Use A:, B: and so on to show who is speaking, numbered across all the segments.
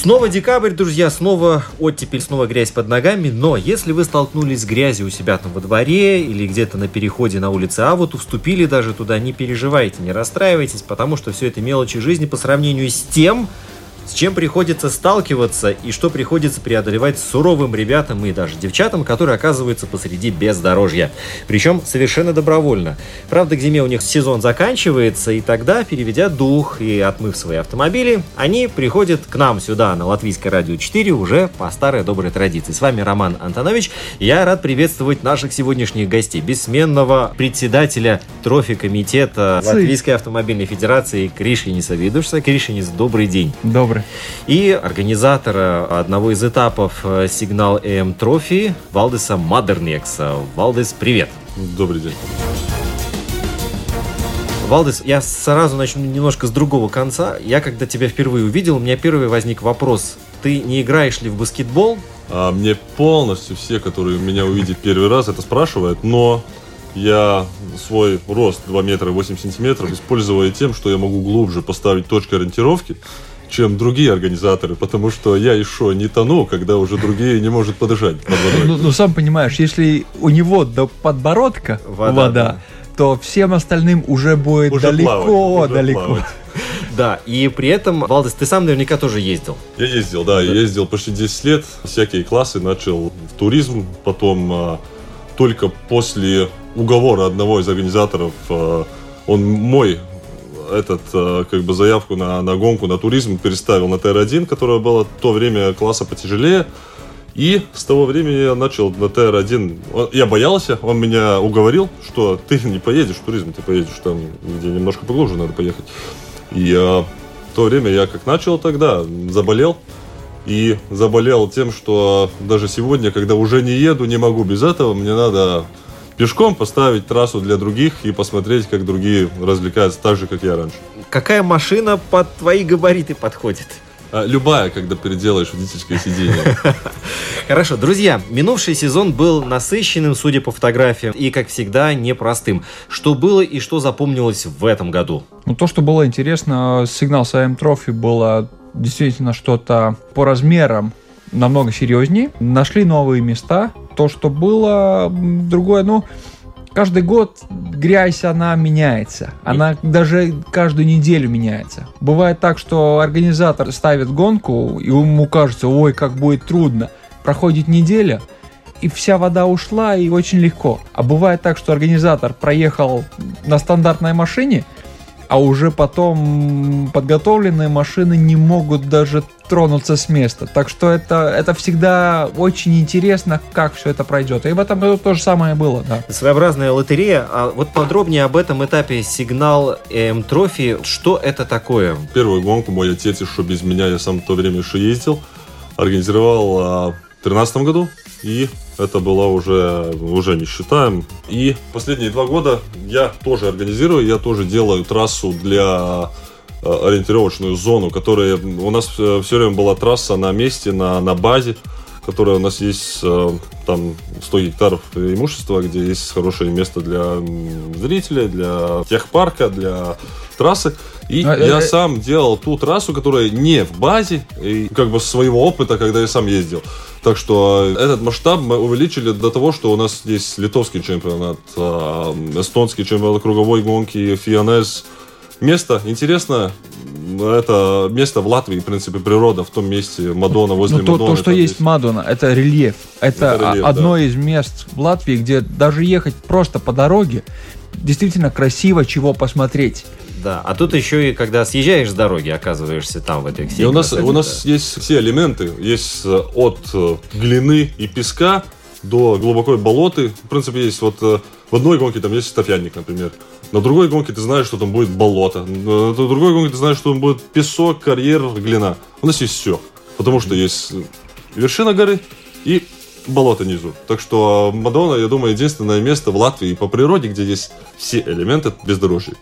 A: Снова декабрь, друзья, снова оттепель, снова грязь под ногами, но если вы столкнулись с грязью у себя там во дворе или где-то на переходе на улице а вот вступили даже туда, не переживайте, не расстраивайтесь, потому что все это мелочи жизни по сравнению с тем, с чем приходится сталкиваться и что приходится преодолевать суровым ребятам и даже девчатам, которые оказываются посреди бездорожья. Причем совершенно добровольно. Правда, к зиме у них сезон заканчивается, и тогда, переведя дух и отмыв свои автомобили, они приходят к нам сюда, на Латвийское радио 4, уже по старой доброй традиции. С вами Роман Антонович. Я рад приветствовать наших сегодняшних гостей. Бессменного председателя трофи-комитета Латвийской автомобильной федерации Кришиниса Видушса. Кришинис, добрый день.
B: Добрый.
A: И организатора одного из этапов э, сигнал ЭМ Трофи Валдеса Мадернекса. Валдес, привет.
C: Добрый день.
A: Валдес, я сразу начну немножко с другого конца. Я когда тебя впервые увидел, у меня первый возник вопрос. Ты не играешь ли в баскетбол?
C: А мне полностью все, которые меня увидят первый раз, это спрашивают, но я свой рост 2 метра 8 сантиметров использую тем, что я могу глубже поставить точки ориентировки, чем другие организаторы, потому что я еще не тону, когда уже другие не может подышать под водой.
B: Ну, ну, сам понимаешь, если у него до подбородка
A: Вода,
B: вода,
A: да.
B: то всем остальным уже будет
C: Уже
B: далеко,
C: плавать, уже
B: далеко.
C: плавать.
A: Да, и при этом, Валдес, ты сам наверняка тоже ездил.
C: Я ездил, да, я ездил почти 10 лет, всякие классы, начал в туризм, потом а, только после уговора одного из организаторов, а, он мой этот, а, как бы, заявку на, на гонку, на туризм переставил на ТР-1, которая была то время класса потяжелее, и с того времени я начал на ТР-1. Он- Я боялся, он меня уговорил, что ты не поедешь в туризм, ты поедешь там, где немножко поглубже надо поехать. И а, в то время я как начал тогда, заболел. И заболел тем, что даже сегодня, когда уже не еду, не могу без этого, мне надо пешком поставить трассу для других и посмотреть, как другие развлекаются так же, как я раньше.
A: Какая машина под твои габариты подходит?
C: А, Любая, когда переделаешь водительское сиденье.
A: Хорошо, друзья, минувший сезон был насыщенным, судя по фотографиям, и, как всегда, непростым. Что было и что запомнилось в этом году?
B: Ну, то, что было интересно, сигнал с АМ Трофи было действительно что-то по размерам намного серьезнее. Нашли новые места. То, что было другое, ну, каждый год грязь, она меняется. Она даже каждую неделю меняется. Бывает так, что организатор ставит гонку, и ему кажется, ой, как будет трудно. Проходит неделя, и вся вода ушла, и очень легко. А бывает так, что организатор проехал на стандартной машине, а уже потом подготовленные машины не могут даже тронуться с места. Так что это, это всегда очень интересно, как все это пройдет. И в этом году то же самое было, да.
A: Своеобразная лотерея. А вот подробнее об этом этапе сигнал ЭМ Трофи. Что это такое?
C: Первую гонку мой отец еще без меня, я сам в то время еще ездил, организовал а, в 2013 году. И это была уже, уже не считаем. И последние два года я тоже организирую, я тоже делаю трассу для э, ориентировочную зону, которая у нас все время была трасса на месте, на, на базе, которая у нас есть э, там 100 гектаров имущества, где есть хорошее место для м, зрителей, для техпарка, для трассы. И
B: А,
C: я
B: э, э,
C: сам делал ту трассу, которая не в базе, и как бы своего опыта, когда я сам ездил. Так что э, этот масштаб мы увеличили до того, что у нас здесь литовский чемпионат, э, эстонский чемпионат круговой гонки, Фионес. Место интересно, это место в Латвии, в принципе, природа в том месте, Мадона, возле
B: Ну, то,
C: Мадоны.
B: то, что есть Мадона, это рельеф. Это,
C: Это рельеф,
B: одно
C: да.
B: из мест в Латвии, где даже ехать просто по дороге действительно красиво, чего посмотреть.
A: Да, а тут еще и когда съезжаешь с дороги, оказываешься там, в этой всей
C: И у нас, у нас
A: да.
C: есть все элементы. Есть э, от э, глины и песка до глубокой болоты. В принципе, есть вот э, в одной гонке там есть стафянник, например. На другой гонке ты знаешь, что там будет болото. На другой гонке ты знаешь, что там будет песок, карьер, глина. У нас есть все. Потому что есть э, вершина горы и болото внизу. Так что Мадонна, я думаю, единственное место в Латвии по природе, где есть все элементы бездорожья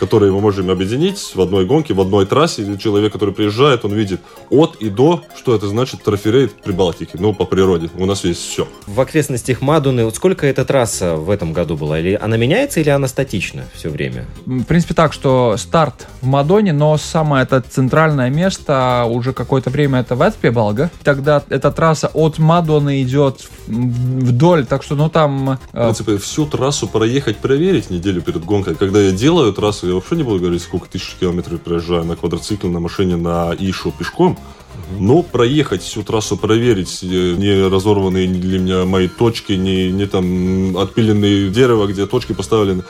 C: которые мы можем объединить в одной гонке, в одной трассе. Или человек, который приезжает, он видит от и до, что это значит троферейт при Балтике. Ну, по природе. У нас есть все.
A: В окрестностях Мадуны, вот сколько эта трасса в этом году была? Или она меняется, или она статична все время?
B: В принципе, так, что старт в Мадоне, но самое это центральное место уже какое-то время это Вецпебалга. Тогда эта трасса от Мадоны идет вдоль, так что, ну, там...
C: В принципе, всю трассу проехать, проверить неделю перед гонкой. Когда я делаю трассу, я вообще не буду говорить, сколько тысяч километров проезжаю на квадроцикле, на машине, на Ишу пешком. Но проехать всю трассу, проверить, э, не разорванные для меня мои точки, не, не там отпиленные дерево, где точки поставлены.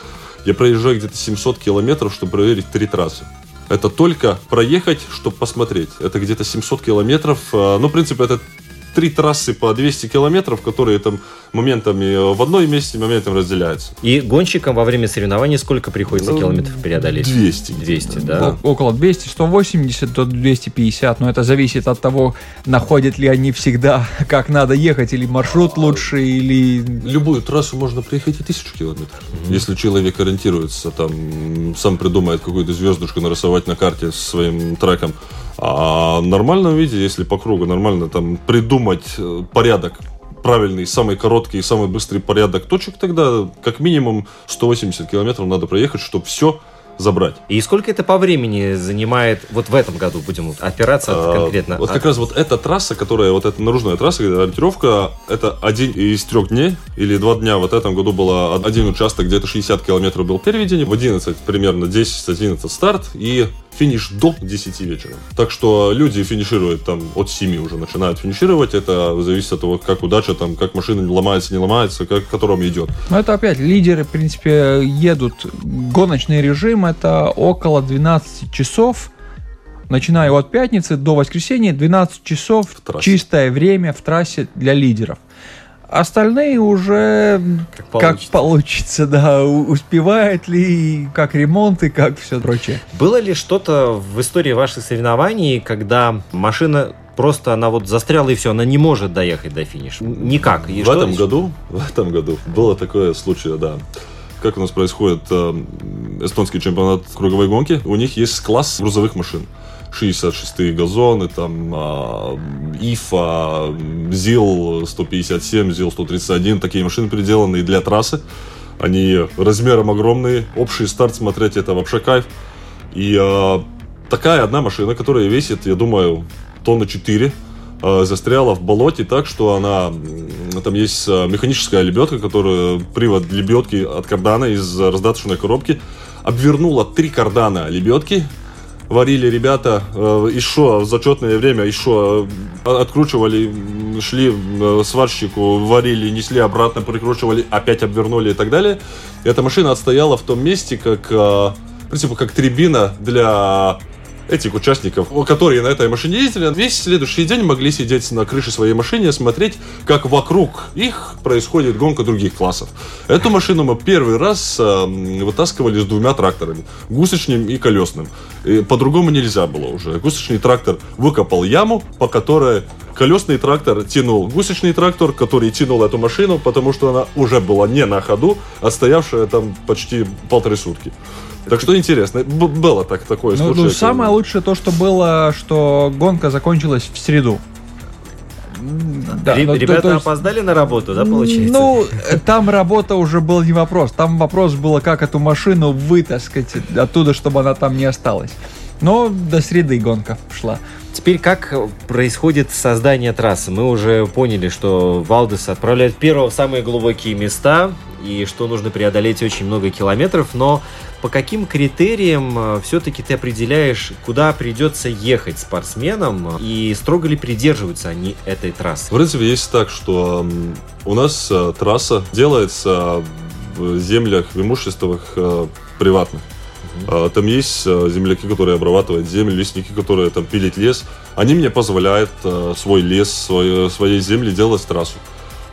C: Я проезжаю где-то 700 километров, чтобы проверить три трассы. Это только проехать, чтобы посмотреть. Это где-то 700 километров. А, Ну, в принципе, это три трассы по 200 километров, которые там моментами в одной месте, моментами разделяются.
A: И гонщикам во время соревнований сколько приходится
C: Ну,
A: километров преодолеть?
C: 200.
A: 200, да?
B: О- Около 200, 180 до 250, но это зависит от того, находят ли они всегда, как надо ехать, или маршрут лучше, или...
C: Любую трассу можно проехать и тысячу километров. Если человек ориентируется, там, сам придумает какую-то звездочку нарисовать на карте своим треком. А в нормальном виде, если по кругу нормально там придумать э, порядок правильный, самый короткий и самый быстрый порядок точек, тогда как минимум 180 километров надо проехать, чтобы все забрать.
A: И сколько это по времени занимает, вот в этом году будем опираться
C: А,
A: конкретно?
C: Вот
A: А-
C: как раз вот эта трасса, которая, вот эта наружная трасса, ориентировка, это один из трех дней или два дня. Вот в этом году было один участок, где-то 60 километров был переведение, в 11 примерно 10-11 старт и финиш до 10 вечера. Так что люди финишируют там от 7 уже начинают финишировать. Это зависит от того, как удача, там, как машина ломается, не ломается, как, к которому идет.
B: Ну, это опять лидеры, в принципе, едут. Гоночный режим это около 12 часов. Начиная от пятницы до воскресенья, 12 часов чистое время в трассе для лидеров. Остальные уже
A: Как
B: как
A: получится.
B: получится, да, успевает ли, как ремонт и как все прочее.
A: Было ли что-то в истории ваших соревнований, когда машина просто она вот застряла и все, она не может доехать до финиша? Никак. И
C: в
A: что-
C: этом году, в этом году было такое случай, да. Как у нас происходит э, эстонский чемпионат круговой гонки? У них есть класс грузовых машин. 66-е газоны, там а, ИФА, ЗИЛ 157, ЗИЛ 131, такие машины переделанные для трассы. Они размером огромные, общий старт смотреть это вообще кайф. И а, такая одна машина, которая весит, я думаю, тонны 4, а, застряла в болоте так, что она... Там есть а, механическая лебедка, которая привод лебедки от кардана из раздаточной коробки обвернула три кардана лебедки, варили ребята э, еще в зачетное время, еще э, откручивали, шли э, сварщику, варили, несли обратно, прикручивали, опять обвернули и так далее. Эта машина отстояла в том месте, как, э, в принципе, как трибина для этих участников, которые на этой машине ездили, весь следующий день могли сидеть на крыше своей машины и смотреть, как вокруг их происходит гонка других классов. Эту машину мы первый раз э, вытаскивали с двумя тракторами, гусечным и колесным. По-другому нельзя было уже. Гусечный трактор выкопал яму, по которой колесный трактор тянул гусечный трактор, который тянул эту машину, потому что она уже была не на ходу, а стоявшая там почти полторы сутки. Так что интересно, Б- было так, такое
B: Ну, ну, самое лучшее то, что было, что гонка закончилась в среду. Да,
A: Ре-
B: ну, то-
A: Ребята
B: то есть-
A: опоздали на работу, да, получается?
B: Ну, э, там работа уже был не вопрос. Там вопрос было, как эту машину вытаскать оттуда, чтобы она там не осталась. Но до среды гонка шла.
A: Теперь как происходит создание трассы? Мы уже поняли, что Валдес отправляет первого в самые глубокие места, и что нужно преодолеть очень много километров, но по каким критериям все-таки ты определяешь, куда придется ехать спортсменам, и строго ли придерживаются они этой трассы?
C: В принципе, есть так, что у нас э, трасса делается в землях, в имуществах э, приватных. А, Там есть э, земляки, которые обрабатывают землю, лесники, которые там пилят лес. Они мне позволяют э, свой лес, свой, своей земли делать трассу.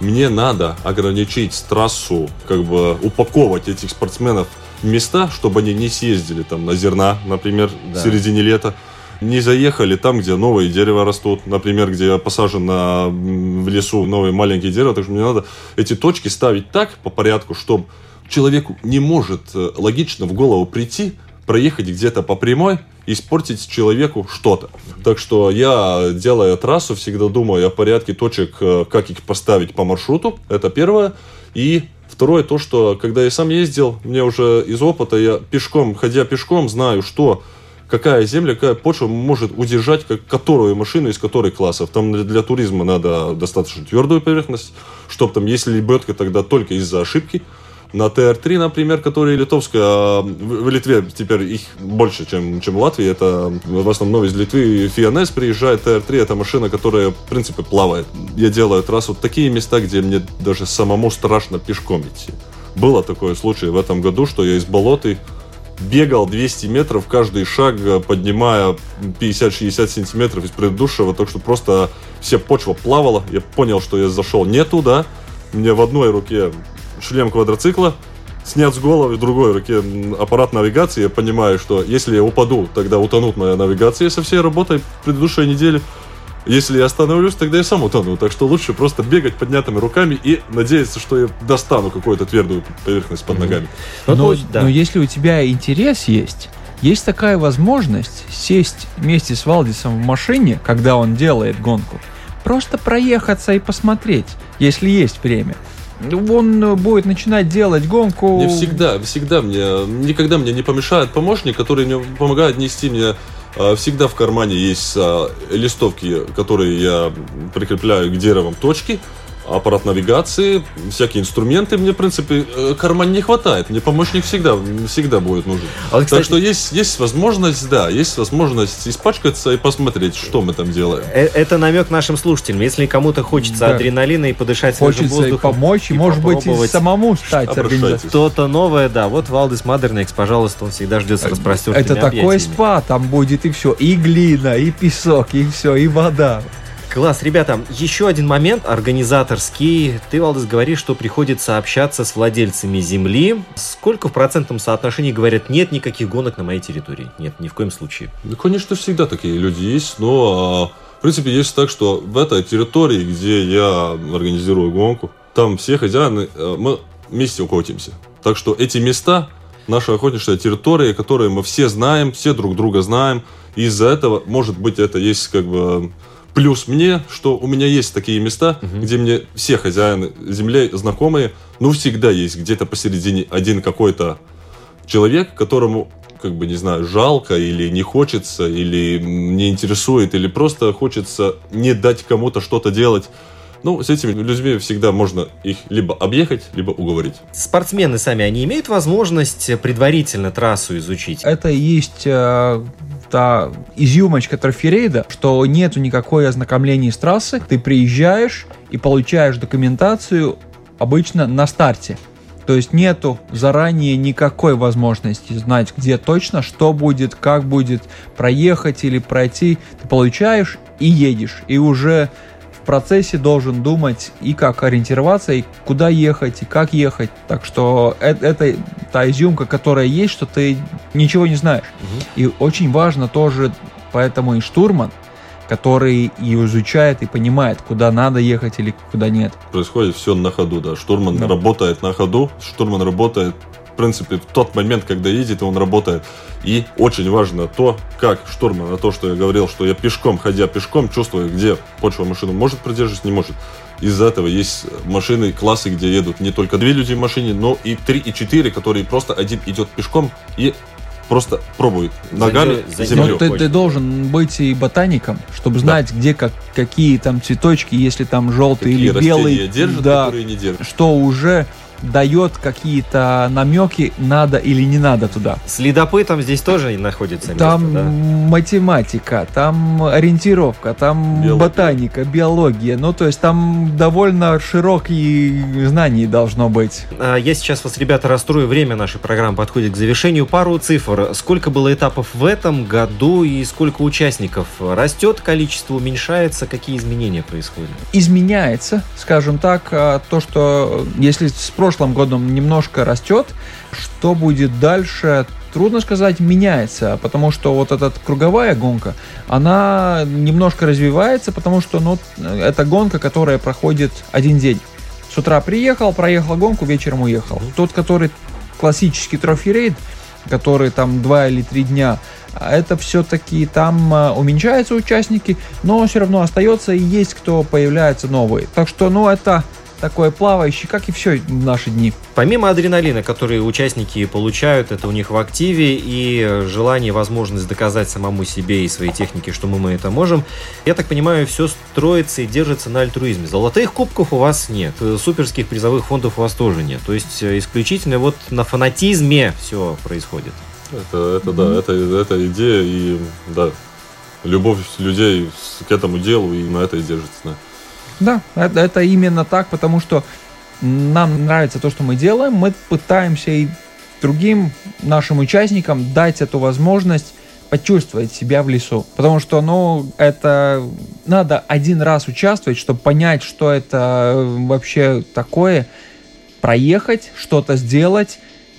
C: Мне надо ограничить трассу, как бы упаковывать этих спортсменов места, чтобы они не съездили там на зерна, например,
A: Да.
C: в середине лета. Не заехали там, где новые дерева растут, например, где посажено в лесу новые маленькие дерева. Так что мне надо эти точки ставить так по порядку, чтобы человеку не может э, логично в голову прийти, проехать где-то по прямой и испортить человеку что-то. Так что я, делая трассу, всегда думаю о порядке точек, э, как их поставить по маршруту. Это первое. И второе, то, что когда я сам ездил, мне уже из опыта, я пешком, ходя пешком, знаю, что какая земля, какая почва может удержать как, которую машину из которой классов. Там для, для туризма надо достаточно твердую поверхность, чтобы там, если лебедка, тогда только из-за ошибки. На ТР-3, например, которые литовская, а, в, Литве теперь их больше, чем, чем в Латвии. Это в основном из Литвы Фианес приезжает. ТР-3 это машина, которая, в принципе, плавает. Я делаю трассу в такие места, где мне даже самому страшно пешком идти. Было такое случай в этом году, что я из болоты бегал 200 метров каждый шаг, э, поднимая 50-60 сантиметров из предыдущего, так что просто вся почва плавала. Я понял, что я зашел не туда. Меня в одной руке шлем квадроцикла, снят с головы, в другой руке аппарат навигации. Я понимаю, что если я упаду, тогда утонут моя навигация со всей работой предыдущей недели. Если я остановлюсь, тогда я сам утону. Так что лучше просто бегать поднятыми руками и надеяться, что я достану какую-то твердую поверхность под ногами.
A: Ну,
B: но,
A: то- да.
B: но если у тебя интерес есть, есть такая возможность сесть вместе с Валдисом в машине, когда он делает гонку, просто проехаться и посмотреть, если есть время. Он э, будет начинать делать гонку.
C: Не всегда, всегда мне, никогда мне не помешает помощник, который мне помогает нести мне. э, Всегда в кармане есть э, листовки, которые я прикрепляю к деревам точки, аппарат навигации, всякие инструменты. Мне, в принципе, э, карман не хватает. Мне помощник всегда, всегда будет нужен.
A: А вот, кстати,
C: Так что есть, есть возможность, да, есть возможность испачкаться и посмотреть, что мы там делаем.
A: э- это намек нашим слушателям. Если кому-то хочется
B: Да.
A: адреналина и подышать свежим
B: Хочется и
A: воздухом,
B: помочь, и, может быть, и самому стать организатором.
A: что-то новое, да. Вот Валдис Мадернекс, пожалуйста, он всегда ждет с распростертыми
B: Это такой
A: объятиями.
B: спа, там будет и все, и глина, и песок, и все, и вода.
A: Класс, ребята, еще один момент организаторский. Ты, Валдис, говоришь, что приходится общаться с владельцами земли. Сколько в процентном соотношении говорят, нет никаких гонок на моей территории? Нет, ни в коем случае.
C: Ну, конечно, всегда такие люди есть, но, а, в принципе, есть так, что в этой территории, где я организирую гонку, там все хозяины, э, мы вместе охотимся. Так что эти места, наша охотничья территория, которые мы все знаем, все друг друга знаем, из-за этого, может быть, это есть как бы плюс мне, что у меня есть такие места, где мне все хозяины земли знакомые, ну, всегда есть где-то посередине один какой-то человек, которому, как бы, не знаю, жалко или не хочется, или не интересует, или просто хочется не дать кому-то что-то делать. Ну, с этими людьми всегда можно их либо объехать, либо уговорить.
A: Спортсмены сами, они имеют возможность предварительно трассу изучить?
B: Это и есть э, та изюмочка троферейда, что нету никакой ознакомления с трассы. Ты приезжаешь и получаешь документацию обычно на старте. То есть нету заранее никакой возможности знать, где точно, что будет, как будет проехать или пройти. Ты получаешь и едешь. И уже процессе должен думать и как ориентироваться, и куда ехать, и как ехать. Так что э- это, та изюмка, которая есть, что ты ничего не знаешь. И очень важно тоже, поэтому и штурман, который и изучает, и понимает, куда надо ехать или куда нет.
C: Происходит все на ходу, да. Штурман
B: Да.
C: работает на ходу, штурман работает, принципе, в тот момент, когда едет, он работает. И очень важно то, как штурман, на то, что я говорил, что я пешком, ходя пешком, чувствую, где почва машину может продержать, не может. Из-за этого есть машины, классы, где едут не только две люди в машине, но и три, и четыре, которые просто один идет пешком и просто пробует ногами
A: за
C: землю.
B: Но ты,
A: очень.
B: ты должен быть и ботаником, чтобы знать, где как, какие там цветочки, если там желтые
C: Какие
B: или белые,
C: держат,
B: да,
C: которые не держат.
B: что уже дает какие-то намеки, надо или не надо туда.
A: Следопытом здесь тоже находится место,
B: Там
A: да?
B: математика, там ориентировка, там
C: Биология.
B: ботаника, биология. Ну, то есть там довольно широкие знания должно быть.
A: А, Я сейчас вас, ребята, расстрою. Время нашей программы подходит к завершению. Пару цифр. Сколько было этапов в этом году и сколько участников? Растет количество, уменьшается? Какие изменения происходят?
B: изменяется, скажем так, а, то, что если с прошлым годом немножко растет, что будет дальше, трудно сказать, меняется, потому что вот эта круговая гонка, она немножко развивается, потому что ну, это гонка, которая проходит один день. С утра приехал, проехал гонку, вечером уехал. Тот, который классический трофи-рейд, который там два или три дня, это все-таки там а, уменьшаются участники, но все равно остается и есть кто появляется новый. Так что, ну, это такое плавающее, как и все в наши дни.
A: Помимо адреналина, который участники получают, это у них в активе и желание, возможность доказать самому себе и своей технике, что мы, мы это можем, я так понимаю, все строится и держится на альтруизме. Золотых кубков у вас нет, э, суперских призовых фондов у вас тоже нет. То есть э, исключительно вот на фанатизме все происходит.
C: Это, это да, это, это идея и да, любовь людей к этому делу и на это и держится. Да.
B: Да, это, это именно так, потому что нам нравится то, что мы делаем, мы пытаемся и другим нашим участникам дать эту возможность почувствовать себя в лесу. Потому что, ну, это надо один раз участвовать, чтобы понять, что это вообще такое, проехать, что-то сделать,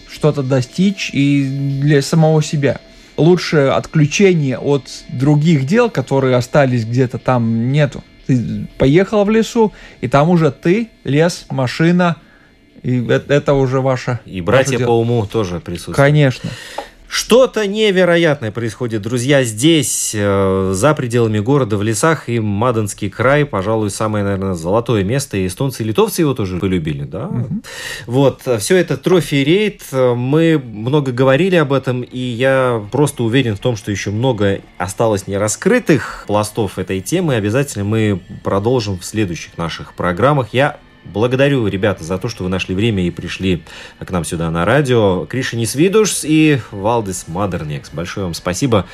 B: что-то достичь и для самого себя. Лучше отключение от других дел, которые остались где-то там, нету. Ты поехал в лесу, и там уже ты, лес, машина, и это уже ваша...
A: И братья по
B: дело.
A: уму тоже присутствуют.
B: Конечно.
A: Что-то невероятное происходит, друзья, здесь, э, за пределами города, в лесах, и Мадонский край, пожалуй, самое, наверное, золотое место, и эстонцы и литовцы его тоже полюбили, да? Вот, все это трофи-рейд, э, мы много говорили об этом, и я просто уверен в том, что еще много осталось нераскрытых пластов этой темы, обязательно мы продолжим в следующих наших программах. Я Благодарю, ребята, за то, что вы нашли время и пришли к нам сюда на радио. Кришинис Видушс и Валдис Мадернекс. Большое вам спасибо.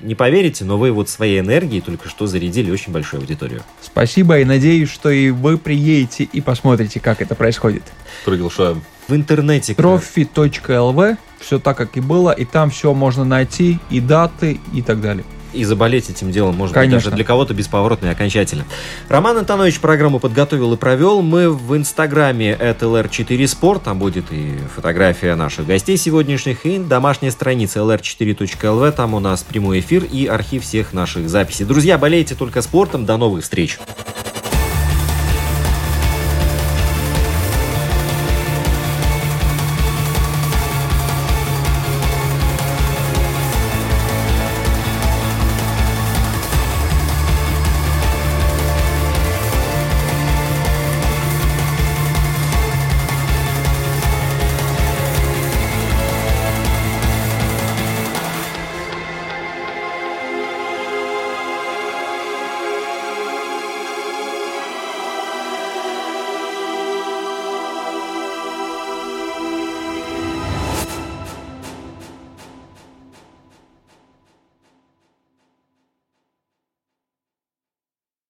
A: Не поверите, но вы вот своей энергией только что зарядили очень большую аудиторию.
B: Спасибо и надеюсь, что и вы приедете и посмотрите, как это происходит.
C: Приглашаем.
A: В интернете...
B: Trophy.lv, все так, как и было, и там все можно найти, и даты, и так далее.
A: И заболеть этим делом, может быть,
B: Конечно.
A: даже для кого-то бесповоротно и окончательно. Роман Антонович программу подготовил и провел. Мы в инстаграме это LR4Sport. Там будет и фотография наших гостей сегодняшних, и домашняя страница lr4.lv. Там у нас прямой эфир и архив всех наших записей. Друзья, болейте только спортом. До новых встреч!